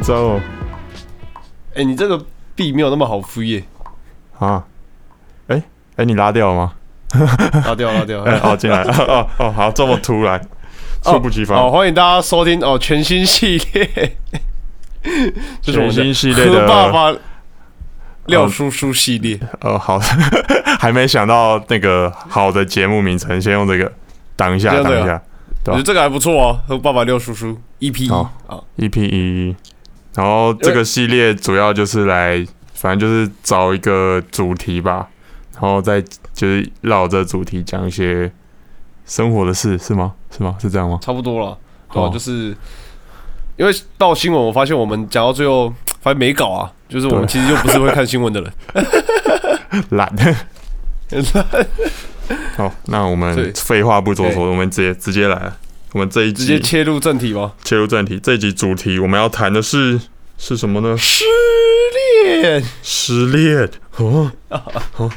紧张哦。哎、你这个币没有那么好敷耶，啊，哎、哎、你拉掉了吗？拉 掉拉掉。哎、哦，进来。哦哦，好，这么突然，猝不及防。哦，欢迎大家收听哦，全新系列，就是我们的全新系列的爸爸廖叔叔系列。呃，好，还没想到那个好的节目名称，先用这个挡一下，挡一下。我觉得这个还不错哦，和爸爸廖叔叔 EP 一啊，EP 一，然后这个系列主要就是来，反正就是找一个主题吧，然后再就是绕着主题讲一些生活的事，是吗？是吗？是这样吗？差不多了。对就是因为到新闻，我发现我们讲到最后，发现没搞啊，就是我们其实就不是会看新闻的人。懒 懒。好，那我们废话不多对说，我们直接直接来了。我们这一集直接切入正题吧。切入正题，这一集主题我们要谈的是是什么呢？失恋，失恋哦哦，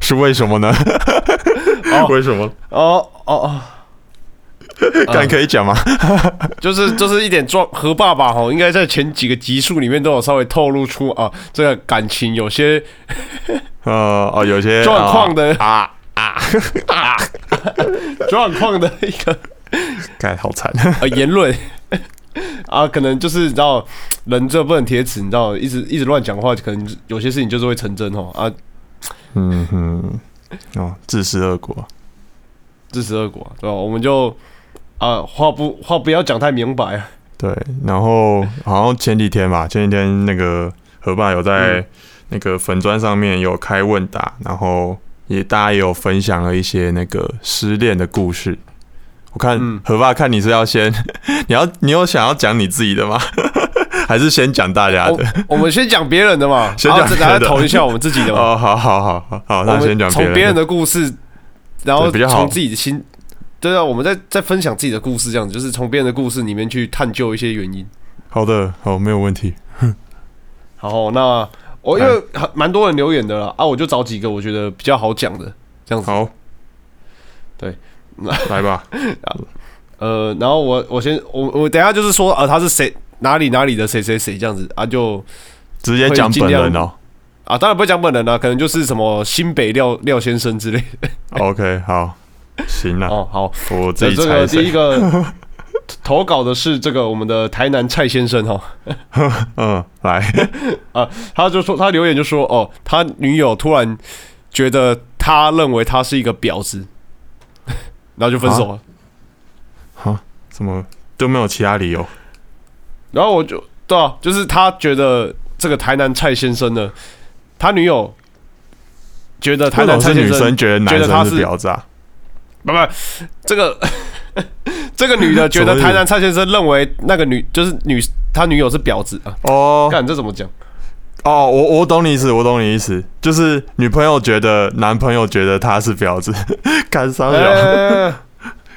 是为什么呢？哦为什么？哦哦哦，敢可以讲吗？就是就是一点状和爸爸哈，应该在前几个集数里面都有稍微透露出啊，这个感情有些呃 哦，有些状况的啊啊啊，状况的一个 该好惨。呃言论 啊，可能就是你知道人这不能铁齿，你知道一直一直乱讲话，可能有些事情就是会成真哦啊，嗯哼，哦，自食恶果。自食恶果，对吧？我们就啊话不话不要讲太明白啊，对，然后好像前几天吧，前几天那个何爸有在嗯那个粉砖上面有开问答，然后也大家也有分享了一些那个失恋的故事。我看嗯何爸看你是要先，你要你有想要讲你自己的吗？还是先讲大家的？我们先讲别人的嘛，先讲大家投一下我们自己的嘛。哦，好好好好好，那先讲别人的。从别人的故事，然后从自己的心，对啊，我们在在分享自己的故事，这样子就是从别人的故事里面去探究一些原因。好的，好，没有问题。好，那我因为很蛮多人留言的啦，啊，我就找几个我觉得比较好讲的这样子。好，对，来吧。呃，然后我我先我我等下就是说啊，他是谁哪里哪里的谁谁谁这样子啊，就直接讲本人哦。啊，当然不会讲本人啦，可能就是什么新北廖廖先生之类的。OK，好，行了，哦，好，我自己这这猜谁。个第一个投稿的是这个我们的台南蔡先生哈。嗯，来 啊，他就说他留言就说哦，他女友突然觉得他认为他是一个婊子，然后就分手了。怎么都没有其他理由？然后我就对啊，就是他觉得这个台南蔡先生呢，他女友觉得台南蔡先生生觉得男生觉得他是是婊子啊？不不，这个 这个女的觉得台南蔡先生认为那个女就是女他女友是婊子啊，哦看这怎么讲？哦，我我懂你意思，我懂你意思，就是女朋友觉得男朋友觉得他是婊子，干啥小？呃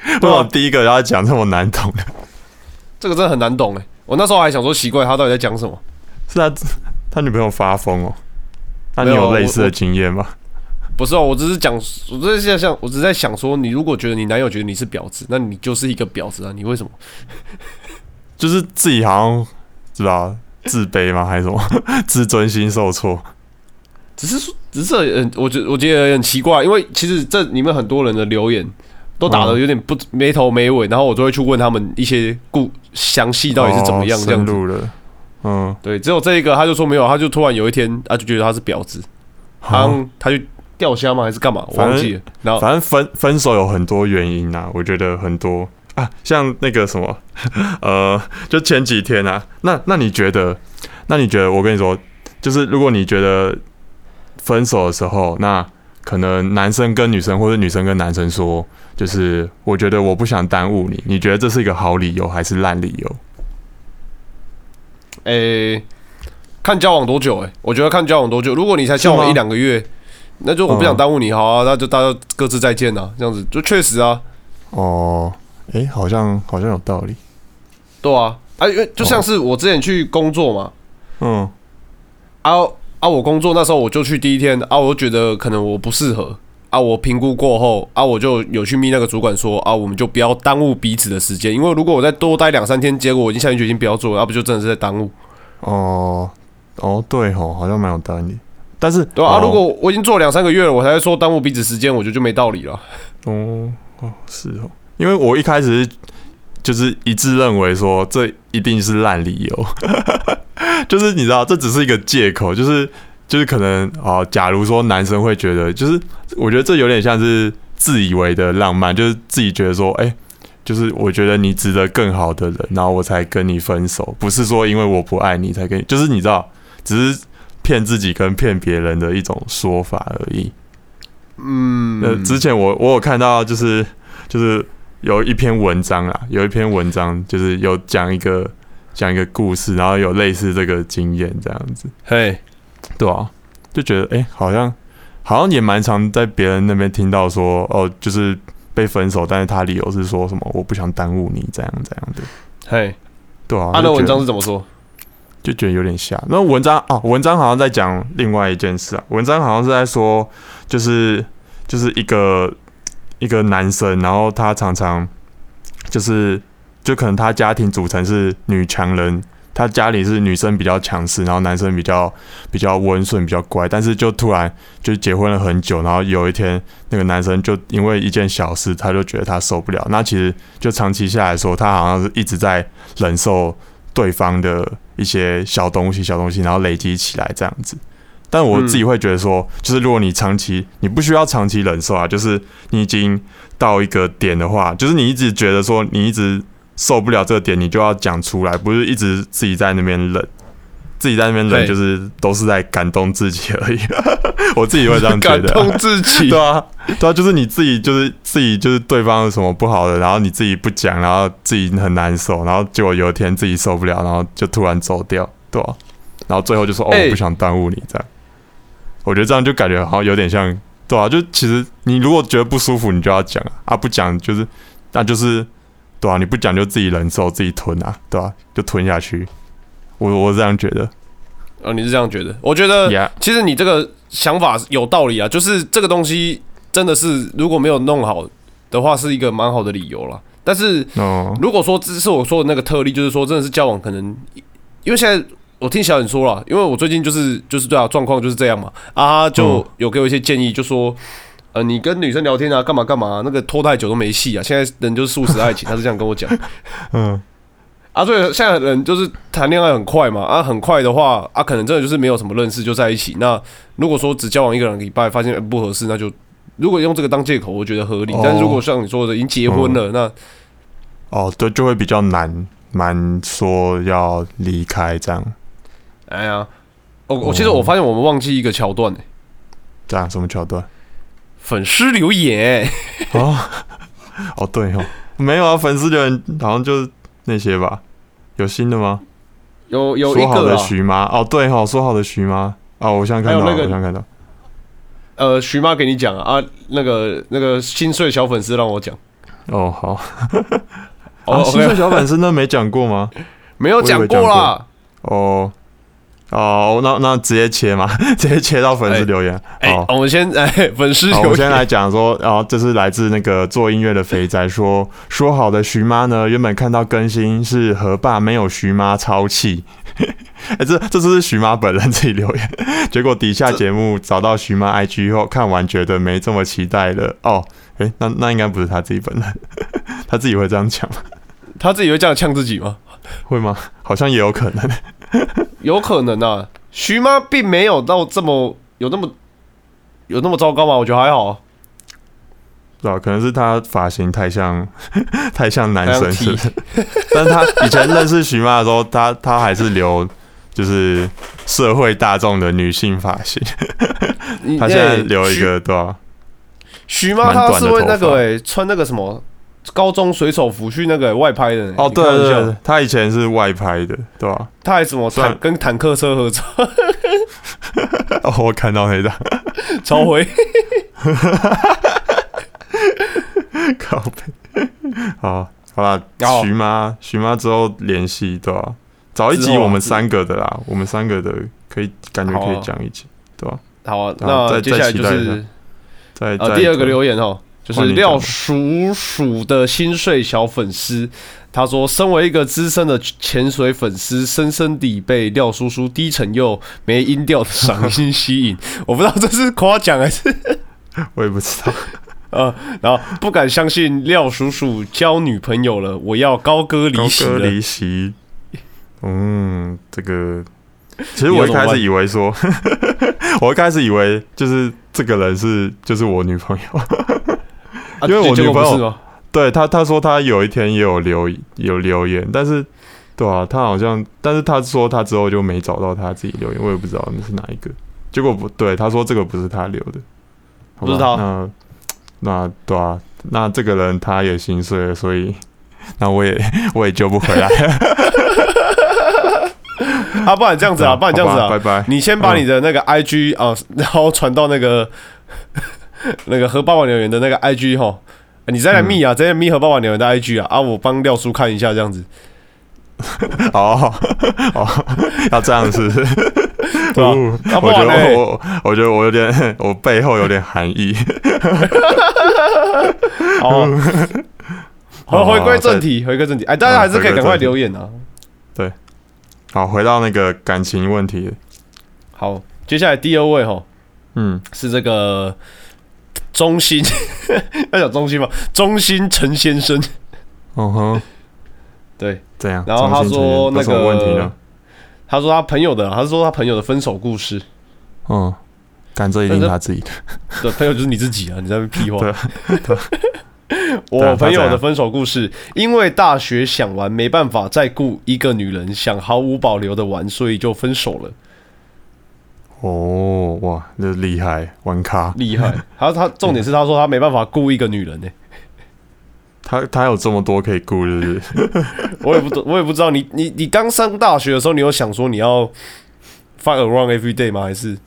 为什么第一个要讲这么难懂的？这个真的很难懂哎。我那时候还想说奇怪，他到底在讲什么？是他他女朋友发疯哦？那你有有类似的经验吗？不是哦，我只是讲，我只是在想，我只是在想说，你如果觉得你男友觉得你是婊子，那你就是一个婊子啊！你为什么？就是自己好像知道自卑吗？还是什么 自尊心受挫？只是说，只是很，我觉我觉得很奇怪，因为其实这里面很多人的留言都打的有点不没头没尾，然后我就会去问他们一些故详细到底是怎么样哦这样子。深入了？嗯，对，只有这一个，他就说没有，他就突然有一天，他就觉得他是婊子，好好，像他就钓虾吗？还是干嘛？我忘记了。然后反正分分手有很多原因啊，我觉得很多啊，像那个什么，呃，就前几天啊，那那你觉得，那你觉得，我跟你说，就是如果你觉得分手的时候，那可能男生跟女生或者女生跟男生说，就是我觉得我不想耽误你，你觉得这是一个好理由还是烂理由？诶、看交往多久、诶，我觉得看交往多久。如果你才交往一两个月，那就我不想嗯耽误你，好啊，那就大家各自再见啊，这样子就确实啊，哦，诶，好像好像有道理，对啊，啊，因为就像是我之前去工作嘛，嗯啊啊！我工作那时候我就去第一天啊，我就觉得可能我不适合啊。我评估过后啊，我就有去密那个主管说啊，我们就不要耽误彼此的时间，因为如果我再多待两三天，结果我已经下定决心不要做了，那不就真的是在耽误？哦哦，对吼，好像蛮有道理。但是对啊，哦如果我已经做两三个月了，我才说耽误彼此时间，我觉得就没道理了。哦哦是哦，因为我一开始是就是一致认为说这一定是烂理由，就是你知道这只是一个借口，就是就是可能哦，假如说男生会觉得，就是我觉得这有点像是自以为的浪漫，就是自己觉得说，哎、就是我觉得你值得更好的人，然后我才跟你分手，不是说因为我不爱你才跟你，就是你知道，只是骗自己跟骗别人的一种说法而已。嗯，呃，之前我我有看到，就是就是有一篇文章啊，有一篇文章就是有讲一个讲一个故事，然后有类似这个经验这样子，嘿，对啊，就觉得哎、诶好像好像也蛮常在别人那边听到说，哦，就是被分手，但是他理由是说什么我不想耽误你这样这样的，嘿，对啊，他的文章是怎么说？就觉得有点瞎。那文章啊，文章好像在讲另外一件事啊，文章好像是在说，就是就是一个一个男生，然后他常常就是就可能他家庭组成是女强人，他家里是女生比较强势，然后男生比较比较温顺、比较乖，但是就突然就结婚了很久，然后有一天那个男生就因为一件小事，他就觉得他受不了。那其实就长期下来说，他好像是一直在忍受对方的一些小东西、小东西，然后累积起来这样子。但我自己会觉得说，就是如果你长期，你不需要长期忍受啊，就是你已经到一个点的话，就是你一直觉得说你一直受不了这个点，你就要讲出来，不是一直自己在那边忍，自己在那边忍，就是都是在感动自己而已。我自己会这样觉得啊、动自己 对。啊，对啊，就是你自己，就是自己，就是对方有什么不好的，然后你自己不讲，然后自己很难受，然后结果有一天自己受不了，然后就突然走掉，对啊，然后最后就说哦，哎我不想耽误你这样。我觉得这样就感觉好像有点像，对啊，就其实你如果觉得不舒服，你就要讲啊，啊不讲就是那就是对啊，你不讲就自己忍受，自己吞啊，对啊，就吞下去。我我这样觉得哦，你是这样觉得？我觉得其实你这个想法有道理啊，就是这个东西真的是如果没有弄好的话，是一个蛮好的理由了。但是哦，如果说这是我说的那个特例，就是说真的是交往可能，因为现在我听小冉说了，因为我最近就是就是对啊状况就是这样嘛，啊他就嗯有给我一些建议，就说呃你跟女生聊天啊干嘛干嘛，那个拖太久都没戏啊，现在人就是素食爱情，他是这样跟我讲。嗯，啊，所以现在人就是谈恋爱很快嘛，啊，很快的话，啊，可能真的就是没有什么认识就在一起。那如果说只交往一个两个礼拜，发现呃不合适，那就如果用这个当借口，我觉得合理。哦但是如果像你说的已经结婚了，那哦，对，就会比较难，蛮说要离开这样。哎呀，我我其实我发现我们忘记一个桥段、欸，这样什么桥段？粉丝留言、欸，哦，哦对哦，没有啊，粉丝留言好像就是那些吧？有新的吗？有有一说好的个啊，徐妈，哦对哦，说好的徐妈，哦，我现在看到我现在看到，呃，徐妈给你讲啊，啊那个那个心碎小粉丝让我讲，哦好，哦啊，新 OK 岁小粉丝那没讲过吗？没有讲过啦。哦哦，那那直接切嘛，直接切到粉丝留言。哎、哦我们先哎，粉丝留言我先来，讲说，然后这是来自那个做音乐的肥仔说，说好的徐妈呢，原本看到更新是和爸没有徐妈超气，哎、这这是徐妈本人自己留言，结果底下节目找到徐妈 IG 后，看完觉得没这么期待了。哦，哎、那那应该不是他自己本人，他自己会这样讲吗？他自己会这样呛自己吗？会吗？好像也有可能。有可能啊，徐妈并没有到这么有那么有那么糟糕吗？我觉得还好啊。对啊？可能是他发型太像 太像男生，是不是？但是他以前认识徐妈的时候，他他还是留就是社会大众的女性发型，你他现在哎留一个对吧、徐徐妈，她是会那个哎、穿那个什么高中水手服去那个、外拍的、欸。哦，对对对，他以前是外拍的，对吧、他还什么跟坦克车合照，哦，我看到那张，超回。靠背。好，好啦，徐妈，徐妈之后联系，对吧、找一集我们三个的啦，我们三个的可以感觉可以讲一集，对吧？好那接下来就是再呃，再第二个留言哦，就是廖叔叔的心碎小粉丝，他说：“身为一个资深的潜水粉丝，深深地被廖叔叔低沉又没音调的嗓音吸引。我不知道这是夸奖还是 我也不知道，呃，然后不敢相信廖叔叔交女朋友了，我要高歌离席离席。嗯，这个其实我一开始以为说，我一开始以为就是这个人是就是我女朋友。啊因为我女朋友？对他，他说他有一天也有留有留言，但是对啊，他好像，但是他说他之后就没找到他自己留言，我也不知道那是哪一个。结果不对，他说这个不是他留的，好吧不是他那那对啊，那这个人他也心碎了，所以那我也 我也救不回来。啊，不然这样子啊，不然这样子啊，拜拜。你先把你的那个 IG 啊，然后传到那个 那个和爸爸留言的那个 IG 吼，你再来密啊，再来密和爸爸留言的 IG 啊，啊，我帮廖叔看一下这样子，哦 哦，要这样子，对吧哦啊不我觉得我我觉得我有点，我背后有点含义。好，好，回归正题，回归正题，哎，大家还是可以赶快留言啊。对。好，回到那个感情问题，好，接下来第二位哈嗯，是这个中心，要讲中心吗？中心陈先生，嗯哼，对，这样。然后他说那个问题个呢？他说他朋友的，他说他朋友的分手故事，嗯，干这一定是他自己的。对，朋友就是你自己啊，你在那屁话。对对 我朋友的分手故事，因为大学想玩，没办法再顾一个女人，想毫无保留的玩，所以就分手了。哦，哇，那厉害，玩咖。厉害！他他重点是他说他没办法雇一个女人呢、他他有这么多可以顾，是不是？我也不懂，我也不知道你你你刚上大学的时候，你有想说你要 fuck around every day 吗？还是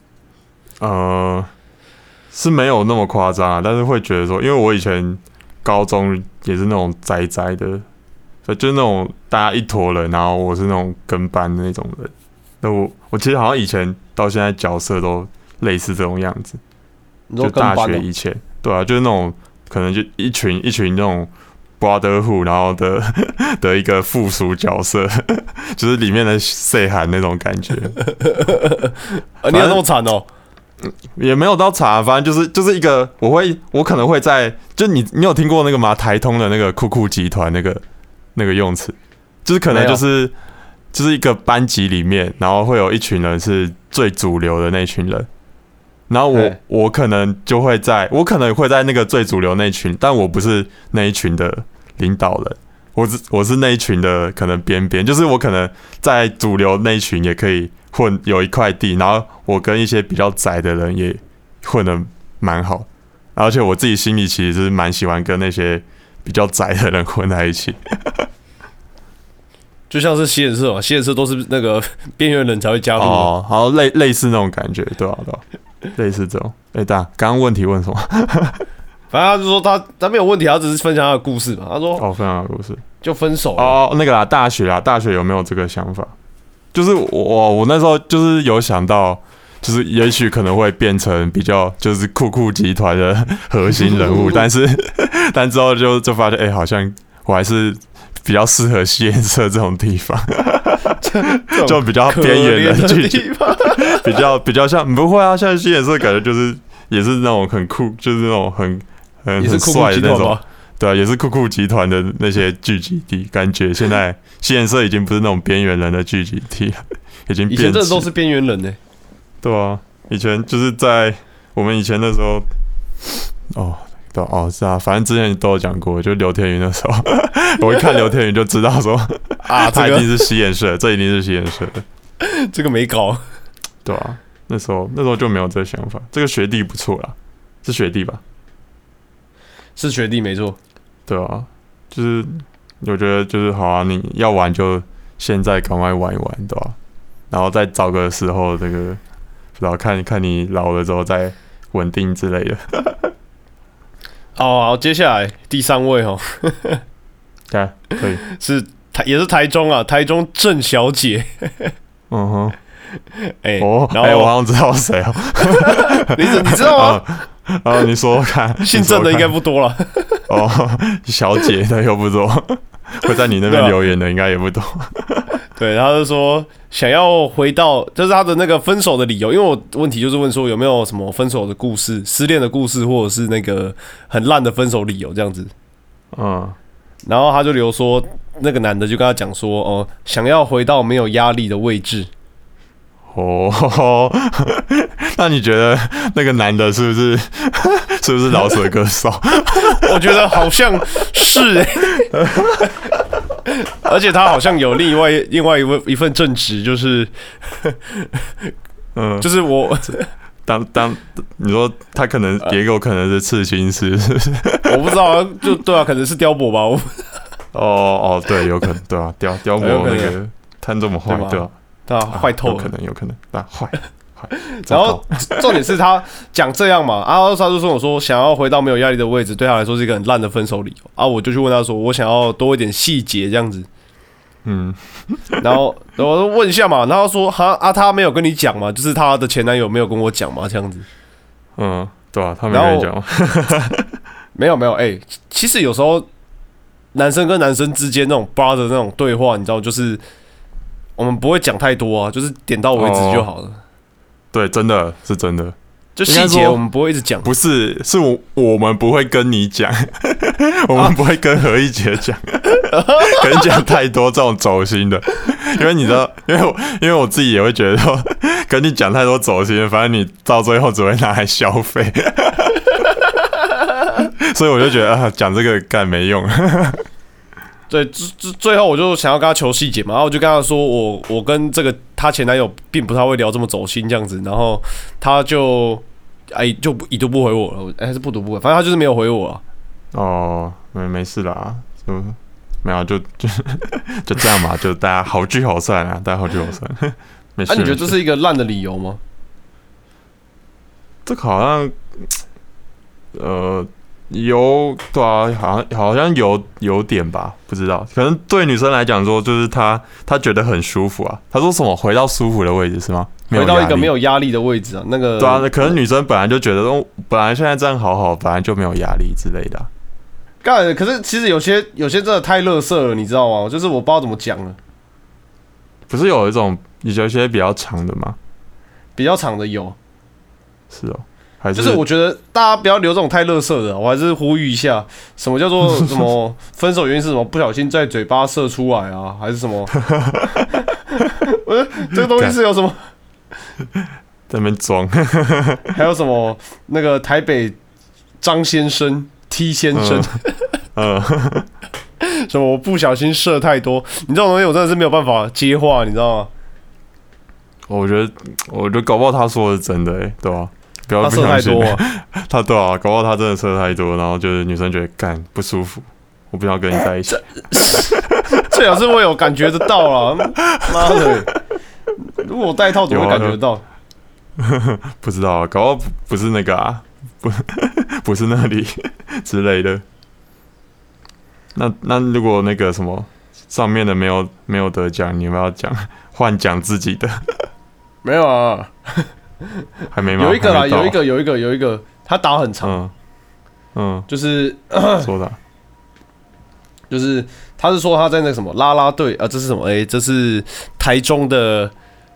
呃，是没有那么夸张啊，但是会觉得说，因为我以前高中也是那种宅宅的，所以就是那种大家一坨人，然后我是那种跟班的那种人。那我我其实好像以前到现在角色都类似这种样子，就大学以前，对啊，就是那种可能就一群一群那种 brotherhood，然后的 的一个附属角色，就是里面的 say 喊那种感觉。啊，你有那么惨哦、也没有到惨，反正就是就是一个，我会我可能会在，就你你有听过那个吗？台通的那个酷酷集团那个那个用词，就是可能就是就是一个班级里面，然后会有一群人是最主流的那群人，然后我我可能就会在，我可能会在那个最主流那群，但我不是那一群的领导人。我是我是那一群的可能边边，就是我可能在主流那一群也可以混有一块地，然后我跟一些比较窄的人也混的蛮好，而且我自己心里其实是蛮喜欢跟那些比较窄的人混在一起。就像是吸眼社嘛，吸眼社都是那个 边缘人才会加入的。哦，好类类似那种感觉，对吧、对吧、类似这种。哎、大刚刚问题问什么？反正他就说他他没有问题，他只是分享他的故事嘛。他说哦，分享的故事。就分手，哦，那个啦，大学啦，大学有没有这个想法？就是我我那时候就是有想到，就是也许可能会变成比较就是酷酷集团的核心人物，但是但之后就就发现，哎、好像我还是比较适合吸颜色这种地方，就比较可边缘人的聚集。比较比较像不会啊，现在西颜色感觉就是也是那种很酷，就是那种很很很帅的那种。对啊，也是酷酷集团的那些聚集地，感觉现在 吸颜色已经不是那种边缘人的聚集地了，已经以前真的都是边缘人呢、对啊，以前就是在我们以前那时候，哦，对哦是啊，反正之前都有讲过，就刘天宇那时候，我一看刘天宇就知道说啊，他这个一定是西颜社，这一定是吸眼社的，这个没搞，对啊，那时候那时候就没有这个想法，这个学弟不错啦，是学弟吧？是学弟没错。对啊，就是我觉得就是好啊，你要玩就现在赶快玩一玩，对吧、然后再找个时候，这个然后看看你老了之后再稳定之类的。哦，好，接下来第三位哦，对，可以，是台也是台中啊，台中郑小姐，嗯哼，哎、哦，然哎、我好像知道谁哦。你你知道吗？啊，啊，你说说看，姓郑的应该不多了。哦，小姐的又不多，会在你那边留言的应该也不多。对，他就说想要回到，就是他的那个分手的理由。因为我问题就是问说有没有什么分手的故事、失恋的故事，或者是那个很烂的分手理由这样子。嗯，然后他就留说，那个男的就跟他讲说，哦，想要回到没有压力的位置。哦，那你觉得那个男的是不是 是不是老舍歌手？我觉得好像是、欸，而且他好像有另外另外一位一份正职，就是嗯，就是我当当你说他可能也有可能是刺青师，是不是？我不知道啊，就对啊，可能是雕伯吧，我哦哦，对，有可能，对啊，雕雕有可能磨那个摊这么坏对吧，对吧？对啊，坏透了。有可能，有可能，啊，坏 坏。然后重点是他讲这样嘛，啊，他就说我说想要回到没有压力的位置，对他来说是一个很烂的分手理由。啊，我就去问他说，我想要多一点细节这样子，嗯，然后然后我就问一下嘛，然后他说哈啊，他没有跟你讲嘛，就是他的前男友没有跟我讲嘛，这样子，嗯，对啊，他没跟你讲。吗，没有没有，哎、其实有时候男生跟男生之间那种 brother 那种对话，你知道，就是我们不会讲太多啊，就是点到为止就好了。对，真的是真的，就细节我们不会一直讲，不是，是我我们不会跟你讲，我们不会跟何一杰讲，跟你讲太多这种走心的，因为你知道，因为我因为我自己也会觉得说，跟你讲太多走心，反正你到最后只会拿来消费，所以我就觉得啊，讲这个干没用，对，最最最后我就想要跟他求细节嘛，然后我就跟他说我我跟这个他前男友并不太会聊这么走心这样子，然后他就哎就不已读不回我了，哎还是不读不回，反正他就是没有回我了。哦，没没事啦，就没有就就 就这样吧，就大家好聚好散啊，大家好聚好散，没事。啊，你觉得这是一个烂的理由吗？这个好像，呃，有对啊，好像好像有有点吧，不知道，可能对女生来讲说，就是她她觉得很舒服啊。她说什么回到舒服的位置是吗？回到一个没有压力的位置啊，那个对啊，可能女生本来就觉得说，本来现在这样好好，本来就没有压力之类的啊、干，可是其实有些有些真的太乐色了，你知道吗？就是我不知道怎么讲了，不是有一种有一些比较长的吗？比较长的有，是哦，还就是我觉得大家不要留这种太乐色的，我还是呼吁一下，什么叫做 什么分手原因是什么？不小心在嘴巴射出来啊，还是什么？我觉得这个东西是有什么？在那边装，还有什么那个台北张先生 T 先生，嗯，什么我不小心射太多，你这种东西我真的是没有办法接话，你知道吗？我觉得我觉得搞不好他说的是真的哎、对吧、不要射太多、啊，他对啊，搞不好他真的射太多，然后就是女生觉得干不舒服，我不想跟你在一起。最好是我有感觉得到了，妈的！如果我戴套怎么会感觉得到？不知道啊，搞不好不不是那个啊，不不是那里之类的。那那如果那个什么上面的没有没有得奖，你们要讲换讲自己的，没有啊，还没吗？有一个啦，有一个，有一个，有一个，他打很长，嗯嗯，就是说的。啊 就是他是说他在那什么拉拉队啊，这是什么？哎、这是台中的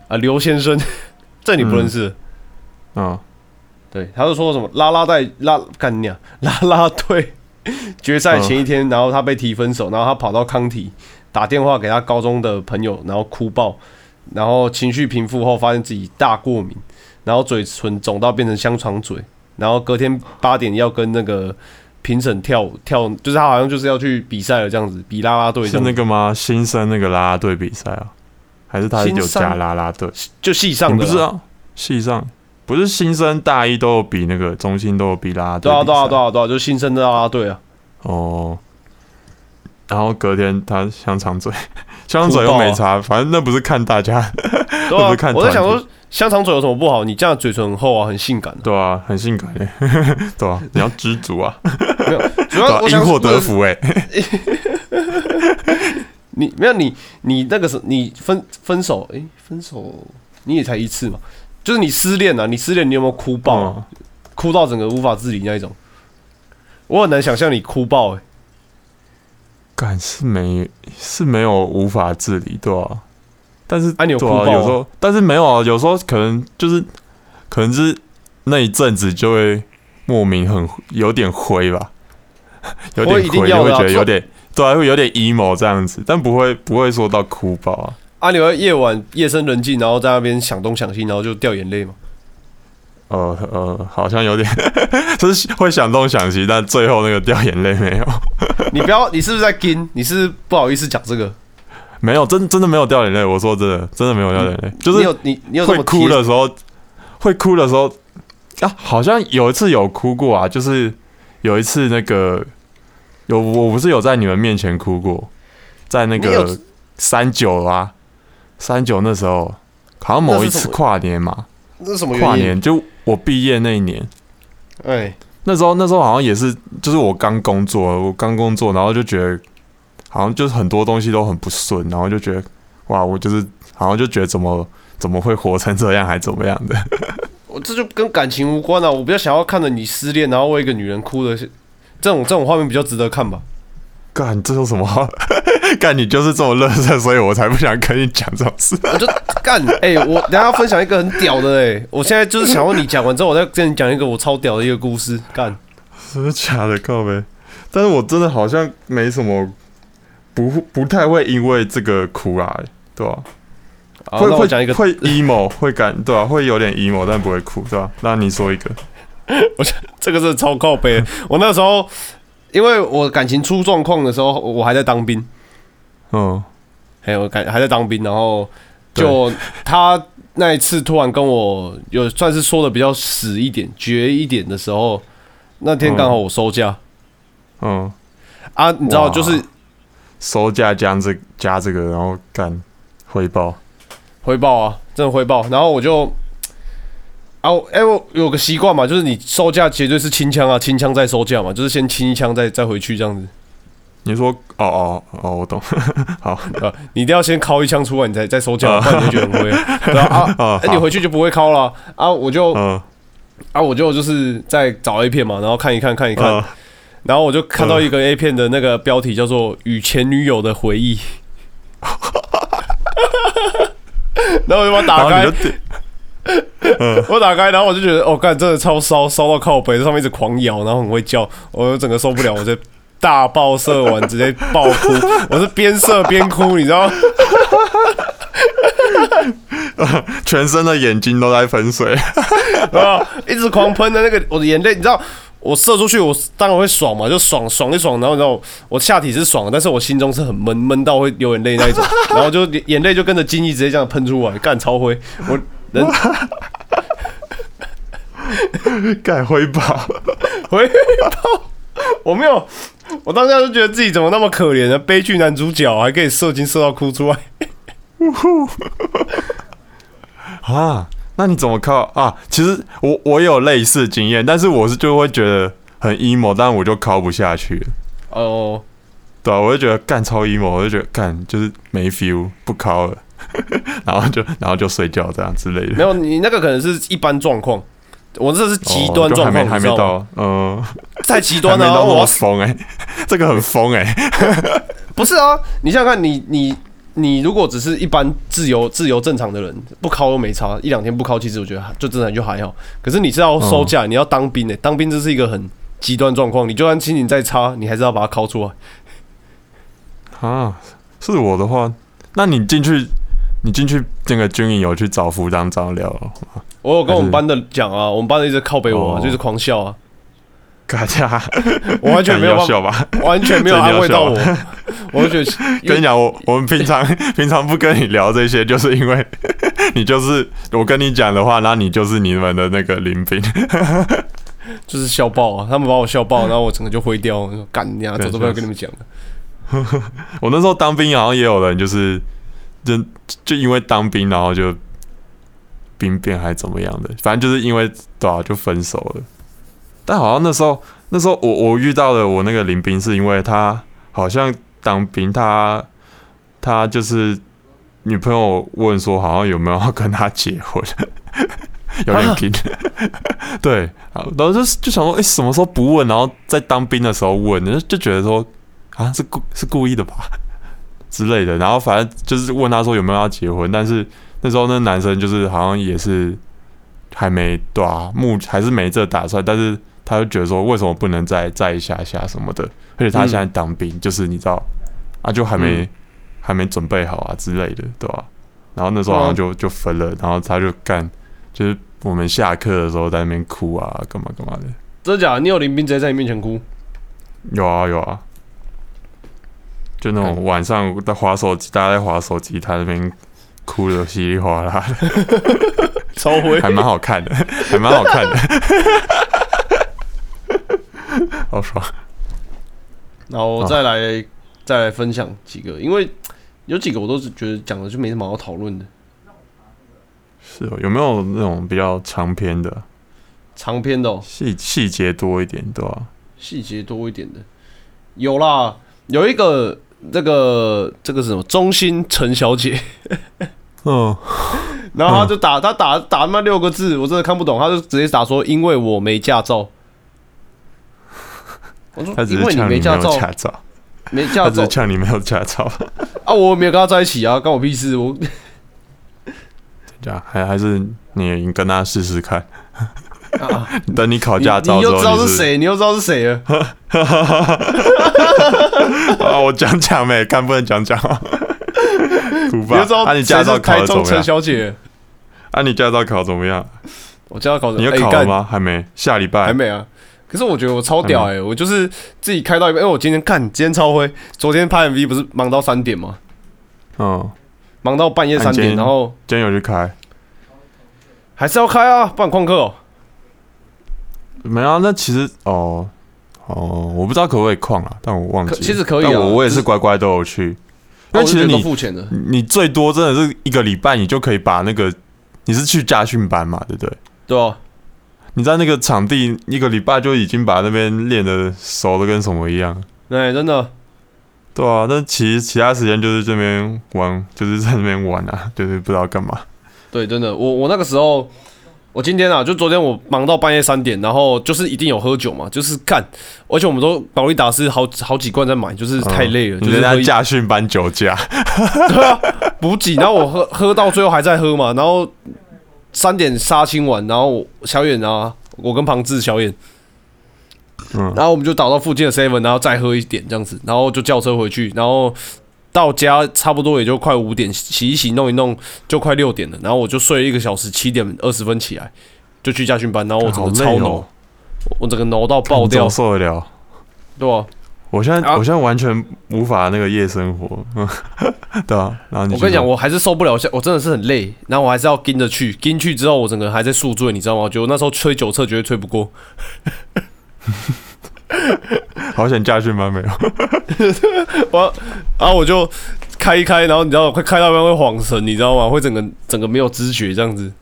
啊刘先生，这你不认识？嗯。对，他就说什么拉拉队拉干你啊，啦啦队决赛前一天，然后他被提分手，然后他跑到康体打电话给他高中的朋友，然后哭爆，然后情绪平复后发现自己大过敏，然后嘴唇肿到变成香肠嘴，然后隔天八点要跟那个评审跳舞跳，就是他好像就是要去比赛了这样子，比啦啦队是，那个吗？新生那个啦啦队比赛啊，还是他有加啦啦队？就系上的不知道？系上？不是新生大一都有比那个中心都有比啦啦队对啊比赛？对啊对啊对啊，就新生的啦啦队啊，哦，然后隔天他香肠嘴，香肠嘴又没差，反正那不是看大家，对 都是看啊，我在想说香肠嘴有什么不好？你这样嘴唇很厚啊，很性感的、对啊，很性感。诶，对啊，你要知足啊，没有，主要我，因祸得问福诶，你没有你你那个是你分分手，诶，分手你也才一次嘛，就是你失恋啊，你失恋你有没有哭爆啊、嗯。哭到整个无法自理那一种？我很难想象你哭爆哎、感是没是没有无法自理，对啊。但是啊你有对啊，哭爆啊有时候，但是没有啊，有时候可能就是可能是那一阵子就会莫名很有点灰吧，有点灰一定灰，就会觉得有点对啊，会有点 emo 这样子，但不会不会说到哭爆啊。啊，你会夜晚夜深人静，然后在那边想东想西，然后就掉眼泪吗？呃呃，好像有点，就是会想东想西，但最后那个掉眼泪没有，你不要，你是不是在跟？你是不是不好意思讲这个？没有，真真的没有掉眼泪。我说真的，真的没有掉眼泪，就是你有你你有这会么哭的时候，会哭的时候啊，好像有一次有哭过啊，就是有一次那个有我不是有在你们面前哭过，在那个三九啊，三九那时候好像某一次跨年嘛，那是什么跨？年就我毕业那一年，哎，那时候那时候好像也是，就是我刚工作，我刚工作，然后就觉得好像就是很多东西都很不顺，然后就觉得哇，我就是好像就觉得怎么怎么会活成这样，还怎么样的。我 这就跟感情无关啊！我比较想要看着你失恋，然后为一个女人哭的，这种这种画面比较值得看吧。干，这有什么好？干，你就是这么乐色，所以我才不想跟你讲这种事。我就干，哎、我等下要分享一个很屌的、哎，我现在就是想问你讲完之后，我再跟你讲一个我超屌的一个故事。干，真的假的？靠呗。但是我真的好像没什么，不不太会因为这个哭啊、对吧、好，会会讲一个，会 emo，会感对吧、会有点 emo，但不会哭，对吧、那你说一个。我这个是超靠背。我那时候，因为我感情出状况的时候，我还在当兵，嗯还有感还在当兵，然后就他那一次突然跟我有算是说的比较死一点、绝一点的时候，那天刚好我收假、嗯，啊，你知道就是收假加这加这个，然后干汇报。回报啊，真的回报。然后我就啊，我哎、我有个习惯嘛，就是你收价绝对是清枪啊，清枪再收价嘛，就是先清一枪再再回去这样子，你说哦哦哦，我懂。好对吧？你一定要先敲一枪出来，你再再收假，啊不然你就觉得很灰啊。对啊，你回去就不会敲了啊。我就嗯啊，我就就是在找 A 片嘛，然后看一看看一看，嗯然后我就看到一个 A 片的那个标题叫做《与前女友的回忆》，然后我就把它打开。我打开，然后我就觉得，哦，干，真的超烧，烧到靠北，在上面一直狂咬，然后很会叫，我就整个受不了，我就大爆射完，直接爆哭，我是边射边哭，你知道吗？全身的眼睛都在喷水。啊，一直狂喷的那个我的眼泪，你知道，我射出去，我当然会爽嘛，就爽爽一爽，然后你知道，我下体是爽的，但是我心中是很闷，闷到会流眼泪那一种，然后就眼泪就跟着精液直接这样喷出来，干超灰，我人 干灰宝，回报，我没有，我当下就觉得自己怎么那么可怜呢？悲剧男主角还可以射精射到哭出来，啊，那你怎么靠啊？其实我我有类似经验，但是我是就会觉得很 emo，但我就靠不下去了。哦，对啊，我就觉得干超 emo，我就觉得干就是没 feel，不靠了，然后就然后就睡觉这样之类的。没有，你那个可能是一般状况。我这是极端状况，还没还没？到，嗯，太极端了、我疯哎、这个很疯哎、不是啊，你想想看，你你你如果只是一般自由自由正常的人，不考又没差，一两天不考，其实我觉得就真的就还好。可是你是要收假，你要当兵的、当兵这是一个很极端状况，你就算心情再差，你还是要把它考出来。啊，是我的话，那你进去，你进去那个军营有去找辅导长聊了吗？我有跟我们班的讲啊，我们班的一直靠北我、啊，哦就是狂笑啊，嘎呀，我完全没有笑吧？完全没有安慰到我，我就觉得 跟你讲，我我们平常平常不跟你聊这些，就是因为 你就是我跟你讲的话，那你就是你们的那个林兵。就是笑爆啊，他们把我笑爆，然后我整个就灰掉，我说干你啊，对早都不要跟你们讲了。我那时候当兵，好像也有人就是就就因为当兵，然后就兵变还怎么样的，反正就是因为对啊，就分手了。但好像那时候那时候我我遇到的我那个林兵，是因为他好像当兵，他他就是女朋友问说，好像有没有要跟他结婚，有点紧。对，然后就就想说，哎、什么时候不问，然后在当兵的时候问，就就觉得说，啊，是故是故意的吧 之类的。然后反正就是问他说有没有要结婚，但是那时候那男生就是好像也是还没对啊，目还是没这打算，但是他就觉得说，为什么不能再再一下下什么的？而且他现在当兵，就是你知道啊，就还没、嗯还没准备好啊之类的，对吧、然后那时候好像就就分了，然后他就干，就是我们下课的时候在那边哭啊，干嘛干嘛的。真的假的？你有林兵直接在你面前哭？有啊有啊，就那种晚上在划手机，大家在划手机，他那边哭的稀里哗啦的，超灰还蛮好看的，还蛮好看的，好爽。然后再来、再来分享几个，因为有几个我都是觉得讲的就没什么好讨论的。是哦，有没有那种比较长篇的，长篇的、哦，细细节多一点，对吧、细节多一点的，有啦，有一个这个这个是什么？中心陈小姐，嗯，然后他就打他打打那六个字，我真的看不懂，他就直接打说因为我没驾照。我说他只因为你是呛你没有没驾照，驾照，没驾照他只是呛你没有驾照，啊，我没有跟他在一起啊，关我屁事。我 这样还还是你你跟他试试看，啊，等你考你驾照之后，你又知道你是谁，你又知道是谁了。啊？我讲讲呗，看不能讲讲啊。苦吧你又知道？啊，你谁是驾照考台的怎么样？小姐？啊，你驾照考得怎么样？我驾照考的，你有哎考了吗？还没，下礼拜还。没啊。可是我觉得我超屌还哎、我就是自己开到一半，因为我今天看今天超灰，昨天拍 MV 不是忙到三点吗？嗯，忙到半夜三点，然后今天有去开？还是要开啊，不然旷课哦。没啊，那其实哦哦，我不知道可不可以旷啊，但我忘记了。其实可以啊但我我也是是乖乖都有去，因那其实你付钱的，你最多真的是一个礼拜，你就可以把那个你是去家训班嘛，对不对？对啊，你在那个场地一个礼拜就已经把那边练的熟的跟什么一样，对，真的，对啊。但其实其他时间就是这边玩，就是在那边玩啊，就是不知道干嘛。对，真的，我我那个时候，我今天啊，就昨天我忙到半夜三点，然后就是一定有喝酒嘛，就是干，而且我们都保利达是好好几罐在买，就是太累了，就是在驾训班酒驾，对啊，补给，然后我喝喝到最后还在喝嘛，然后三点杀青完，然后小远啊，我跟庞志、小远，嗯。然后我们就倒到附近的 seven，然后再喝一点这样子，然后就叫车回去，然后到家差不多也就快五点，洗一洗弄一弄就快六点了，然后我就睡了一个小时，七点二十分起来就去家训班，然后我整个超浓，哦。我整个浓到爆掉。受得了？对啊，我现在、啊我现在完全无法那个夜生活，嗯，对啊。然后你我跟你讲，我还是受不了，我真的是很累，然后我还是要跟着去，跟去之后我整个还在宿醉，你知道吗？我觉得那时候吹酒测绝对吹不过，好想驾训班没有，我然后我就开一开，然后你知道快开到一半会晃神，你知道吗？会整个整个没有知觉这样子。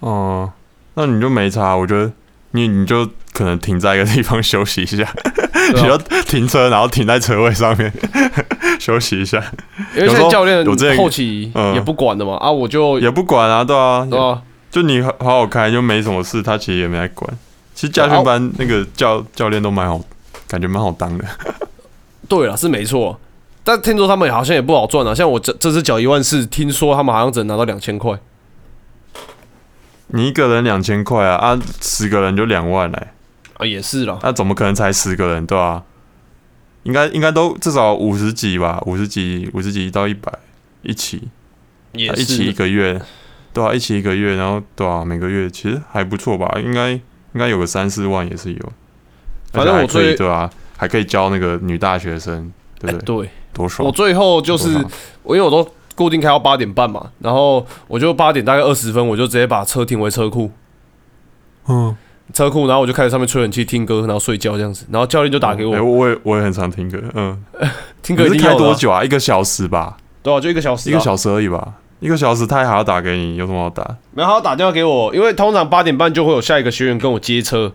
哦、那你就没差，我觉得你你就可能停在一个地方休息一下，你对啊就停车，然后停在车位上面 休息一下，因为教练我之前后期嗯也不管的嘛，啊，我就也不管啊，对啊，对啊？就你好好开就没什么事，他其实也没来管。其实驾训班那个教教练都蛮好，感觉蛮好当的。对啊，是没错，但听说他们好像也不好赚啊。像我这这次缴一万四，听说他们好像只能拿到两千块。你一个人两千块啊，啊，十个人就两万嘞、啊，也是啦，那、怎么可能才十个人，对吧、应该应该都至少五十几吧，五十几五十几到一百一起，也啊一起一个月，对啊，一起一个月，然后对啊，每个月其实还不错吧，应该应该有个三四万也是有，反正我最对啊，还可以教那个女大学生，对哎不对？对，多爽！我最后就是我因为我都固定开到八点半嘛，然后我就八点大概二十分，我就直接把车停回车库，嗯，车库，然后我就开始上面吹冷气听歌，然后睡觉这样子，然后教练就打给我，哎我也我也很常听歌，嗯，听歌你是开一定要啊？多久啊？一个小时吧，对啊，就一个小时、啊，一个小时而已吧，一个小时他还要打给你，有什么好打？没有他要打电话给我，因为通常八点半就会有下一个学员跟我接车，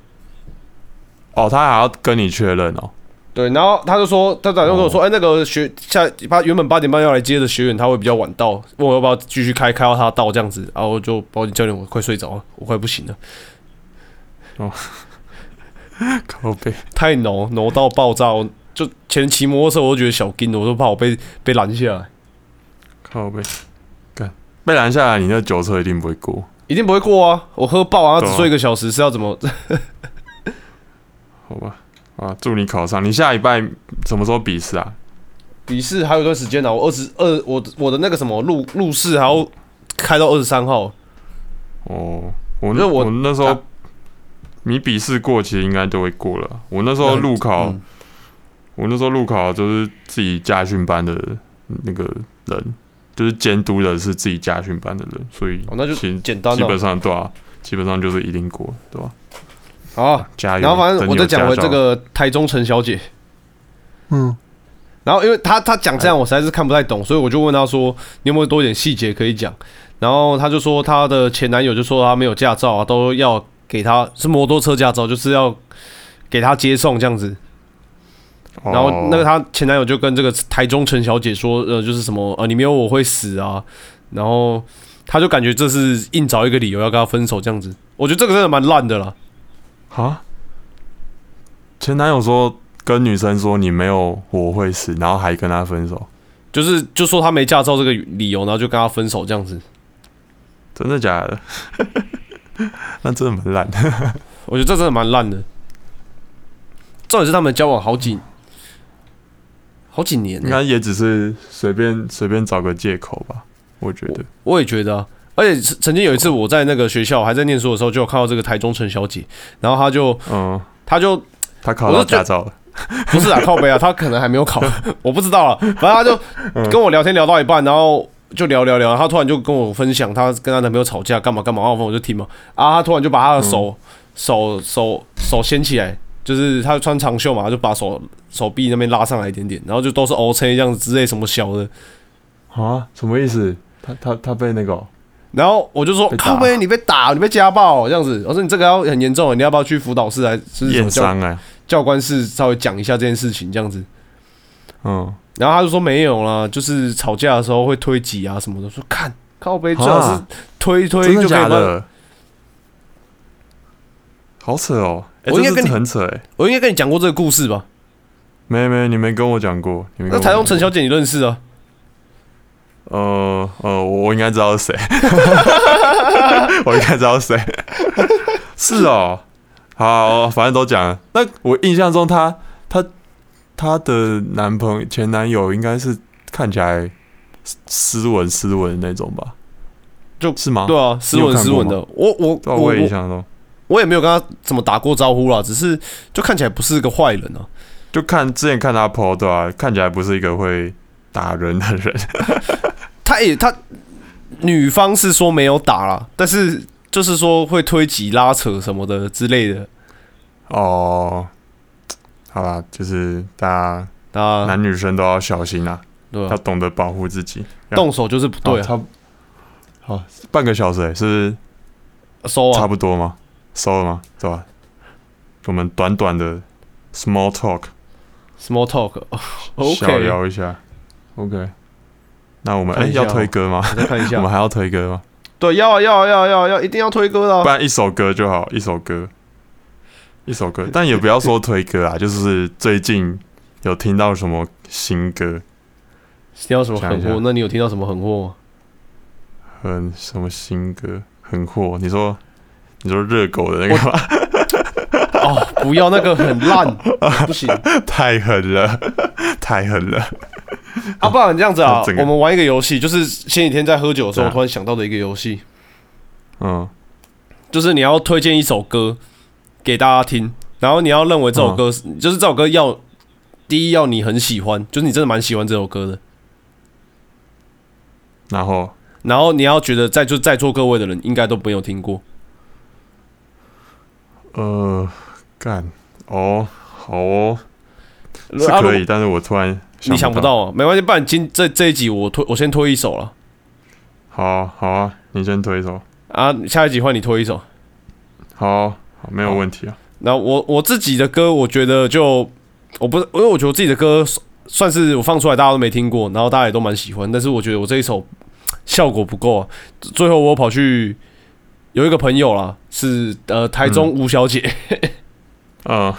哦，他还要跟你确认哦。对，然后他就说，他打电话跟我说，哎、那个学下八原本八点半要来接的学员，他会比较晚到，问我要不要继续开，开到他到这样子，然后我就保险教练，我快睡着了，我快不行了，靠背，太浓浓到爆炸，我就前天骑摩托车我都觉得小劲，我都怕我被被拦下来，靠背，干被拦下来，你那酒车一定不会过。一定不会过啊，我喝爆啊，只睡一个小时是要怎么？好吧，啊，祝你考上。你下礼拜什么时候笔试啊？笔试还有一段时间呢、我二十二，我我的那个什么路路试还要开到二十三号，哦，我那那我我那时候啊你笔试过，其实应该都会过了。我那时候路考，嗯我那时候路考就是自己家训班的那个人，就是监督的是自己家训班的人，所以哦那就其实简单基本。上对啊，基本上就是一定过，对吧？好，加油！然后反正我在讲回，这个台中陈小姐，嗯，然后因为他他讲这样，我实在是看不太懂，所以我就问他说：“你有没有多一点细节可以讲？”然后他就说他的前男友就说他没有驾照啊，都要给他是摩托车驾照，就是要给他接送这样子。然后那个哦他前男友就跟这个台中陈小姐说，呃，就是什么呃，你没有我会死啊。然后他就感觉这是硬找一个理由要跟他分手这样子。我觉得这个真的蛮烂的啦。啊，前男友说跟女生说你没有我会死，然后还跟他分手，就是就说他没驾照这个理由，然后就跟他分手这样子。真的假的？那真的蛮烂的。我觉得这真的蛮烂的。重点是他们交往好几好几年呢，应该也只是随便随便找个借口吧，我觉得。我也觉得、啊。而且曾曾经有一次我在那个学校还在念书的时候，就有看到这个台中陈小姐，然后她就嗯，她就她考我就觉得到驾照了。不是啊，靠背啊，她可能还没有考，我不知道了。反正她就跟我聊天聊到一半，然后就聊聊聊，她突然就跟我分享她跟她男朋友吵架干嘛干嘛，然后我就听嘛。啊，她突然就把她的手、手手手掀起来，就是她穿长袖嘛，她就把手手臂那边拉上来一点点，然后就都是 O C 这样子之类什么小的。啊？什么意思？他他他被那个哦、然后我就说靠背，你被打，你被家暴这样子。我说你这个要很严重，你要不要去辅导室来是什验么教官室稍微讲一下这件事情这样子。嗯，然后他就说没有啦，就是吵架的时候会推挤啊什么的。说看靠背最好是啊推一推真的就可以帮。假的？好扯哦！我应该跟你很扯哎。我应该跟你讲过这个故事吧？没没，你没跟我讲过。那台中陈小姐你认识啊？呃呃，我我应该知道是谁，我应该知道是谁。是哦，好，反正都讲了。那我印象中她，她她的男朋友前男友应该是看起来斯文斯文的那种吧？就是吗？对啊，斯文斯文的。我我我也印象中，我也没有跟他怎么打过招呼啦，只是就看起来不是个坏人啊。就看之前看他 PO 对啊，看起来不是一个会打人的人。他也他女方是说没有打啦，但是就是说会推挤拉扯什么的之类的。哦，好啦，就是大家啊，男女生都要小心啊，要？懂得保护自己。动手就是不对啊，好差不好半个小时哎，是差收啊，不多吗？收了吗？对吧？我们短短的 small talk small talk。小聊一下，OK。那我们哎、要推歌吗？我再看一 我们。还要推歌吗？对，要啊要啊要啊要啊要，一定要推歌的啊。不然一首歌就好，一首歌，一首歌，但也不要说推歌啊，就是最近有听到什么新歌，听到什么狠货？那你有听到什么狠货吗？很什么新歌，很货。你说你说热狗的那个吗？哦，不要那个很烂，不行 太狠了，太狠了。啊！不然这样子啊我们玩一个游戏，就是前几天在喝酒的时候，突然想到的一个游戏，嗯，就是你要推荐一首歌给大家听，然后你要认为这首歌是，就是这首歌要第一要你很喜欢，就是你真的蛮喜欢这首歌的，然后？然后你要觉得在就在座各位的人应该都没有听过，呃，干。哦，好哦，是可以，但是我突然你想不到。啊，没关系，不然今这这一集我推我先推一首了好啊好啊，你先推一首。啊，下一集换你推一首。好，好，没有问题啊。那我我自己的歌，我觉得就我不是，因为我觉得我自己的歌算算是我放出来大家都没听过，然后大家也都蛮喜欢，但是我觉得我这一首效果不够啊。最后我跑去有一个朋友啦，是呃台中吴小姐，嗯，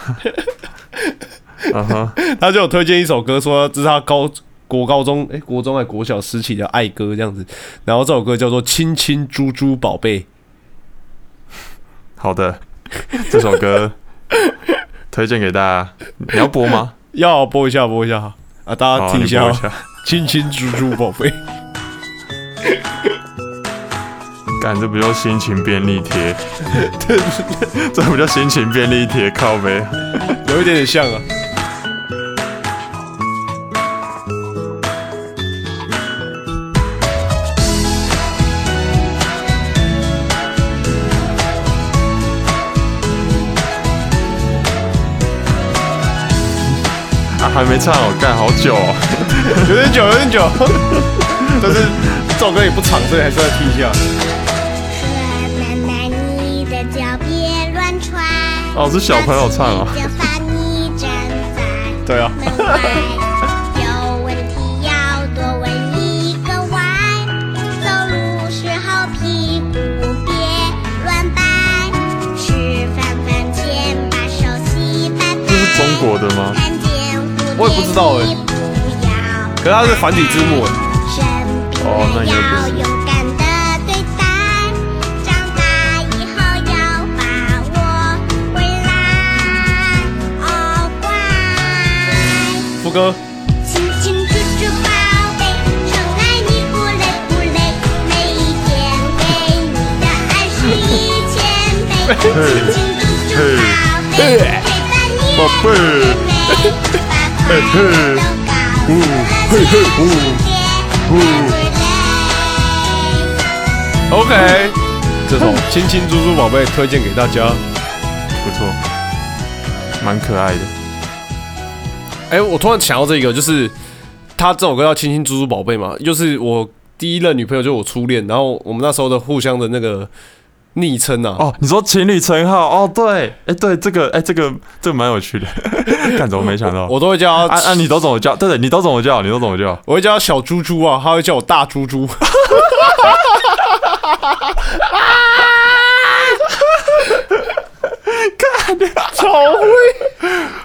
啊。哈，他就有推荐一首歌，说这是他高国高中哎、国中还国小时期的爱歌这样子，然后这首歌叫做《亲亲猪猪宝贝》。好的，这首歌推荐给大家，你要播吗？要播一下，播一下啊！大家好，听一下。亲亲猪猪宝贝。干，这不叫心情便利贴，这不叫心情便利贴，靠呗。有一点点像啊。还没唱哦，干好久哦。有点久，有点久。但是这首歌也不长，所以还是要听一下。奶奶，你的脚别乱踹。哦是小朋友唱哦就罚你站在对啊，门外。有问题要多问一个 why。走路时候屁股别乱摆。吃饭饭前把手洗白白。这是中国的吗？我也不知道欸你不要可是它是繁体字幕哎。哦那了应该不是要勇敢的对待，长大以后要把我回来。哦，乖，副歌，亲亲猪猪宝贝，宠爱你不累不累，每一天给你的爱是一千倍。亲亲猪猪宝贝，陪伴你宝贝每每，把快乐都告诉了全世界。Happy day。OK，这首《亲亲猪猪宝贝》推荐给大家。不错，蛮可爱的。哎、我突然想到这个，就是他这首歌叫《亲亲猪猪宝贝》嘛，就是我第一任女朋友，就是我初恋，然后我们那时候的互相的那个昵称啊，哦，你说情侣称号？哦，对，哎，对，这个，哎，这个，这个蛮有趣的。干怎么没想到？我都会叫他，啊啊，你都怎么叫？对对，你都怎么叫？你都怎么叫？我会叫他小猪猪啊，他会叫我大猪猪。超会，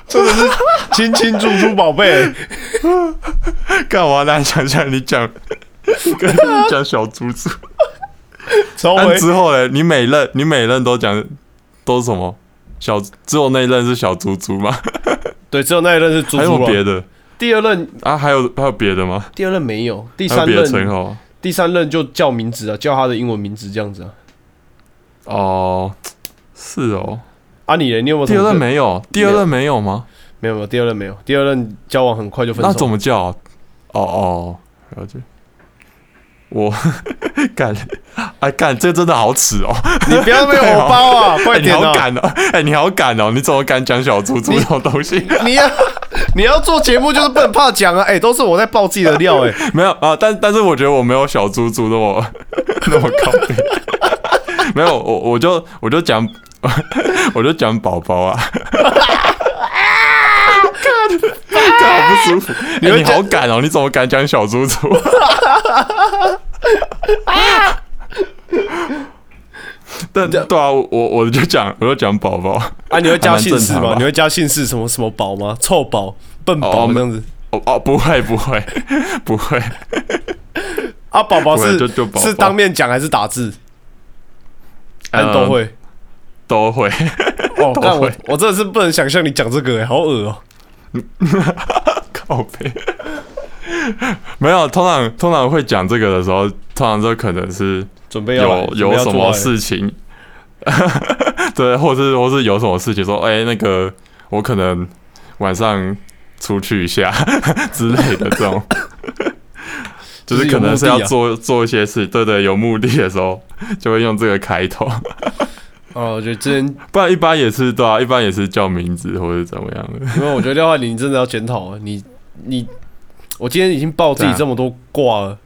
真的是亲亲猪猪宝贝。干我难想想你讲跟你讲小猪猪。之后呢？你每任你每任都讲都是什么？小只有那一任是小猪猪吗？对，只有那一任是猪猪还有。别的第二任，啊？还有还有别的吗？第二任没有，第三任，号？第三任就叫名字啊，叫他的英文名字这样子啊。哦，是哦。啊，你嘞？你有没有第二任没有，第二任没有吗？没有没有，第二任没有，第二任交往很快就分手。那怎么叫？哦哦，了解。我 干，哎干，这真的好耻哦！你不要被我包啊！快点啊！好敢哦！哎，你好敢哦！你怎么敢讲小猪猪这种东西？你要你要做节目就是不能怕讲啊！哎、都是我在爆自己的料哎、没有啊，但但是我觉得我没有小猪猪那么那么高明。没有，我我就我就讲，我就讲宝宝啊。好不舒服。你、你好敢哦！你怎么敢讲小猪猪？但对啊，我我就讲，我就讲宝宝。啊，你会加姓氏吗？你会加姓氏什么什么宝吗？臭宝、笨宝这样子。哦哦，不会不会不会，啊，宝宝是是当面讲还是打字？还是呃都会？都会。哦，都但我我真的是不能想象你讲这个哎、好恶哦、靠背。没有，通常通常会讲这个的时候，通常都可能是准备有有什么？事情，对，或是或是有什么事情说，哎、那个我可能晚上出去一下 之类的这种，就就是可能是要做做一些事，对对，有目的的时候就会用这个开头，哦，我觉得之前，不然一般也是对啊，一般也是叫名字或者怎么样的。因为我觉得廖汉你真的要检讨啊，你你，我今天已经爆自己这么多卦了，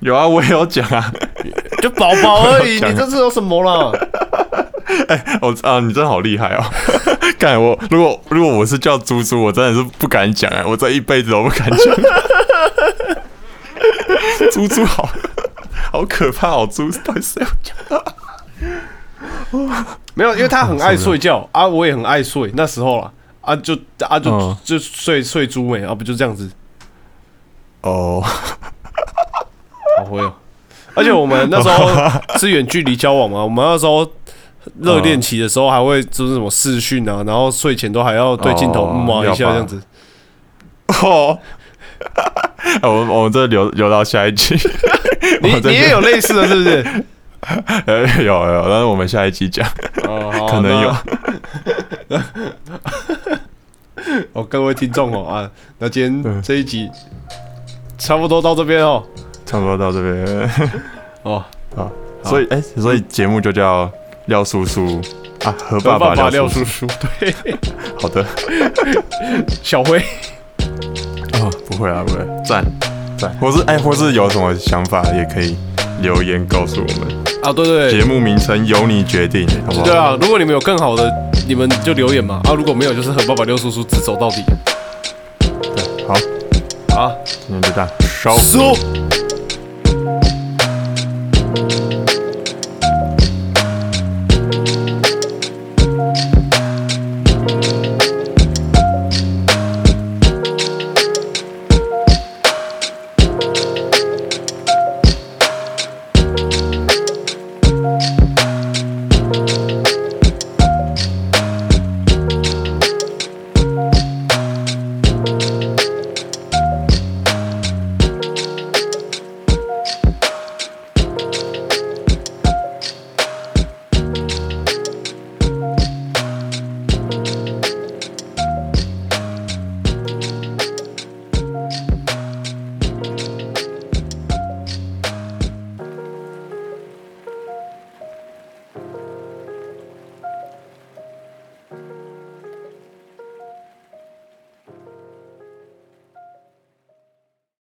有啊，我也有讲啊，就宝宝而已，你这次有什么啦？我啊，你真的好厉害哦！干我如果如果我是叫猪猪，我真的是不敢讲哎，我这一辈子都不敢讲。猪猪好好可怕哦，猪到底谁要讲？没有，因为他很爱睡觉 啊，我也很爱睡。那时候啦，啊就啊就、嗯就睡睡猪尾啊，不就这样子？哦，好会哦。而且我们那时候 是远距离交往嘛，我们那时候热恋期的时候还会就是什么视讯啊，然后睡前都还要对镜头哦嗯啊一下这样子。哦，我们我们这留留到下一集。你你也有类似的，是不是？呃 有有，但是我们下一集讲，哦，好 可能有。哦，各位听众哦啊，那今天对这一集差不多到这边哦。差不多到这边。哦，好，所以哎、所以节目就叫廖叔叔啊，和和爸爸廖廖叔叔叔。叔，对，好的，小辉，哦，不会啊，不会，赞赞，或是哎、或是有什么想法也可以留言告诉我们。啊，对对对，节目名称由你决定，好不好？对啊，如果你们有更好的，你们就留言嘛。啊，如果没有，就是和爸爸六叔叔直走到底。对，好，好，今天就这样，收。收。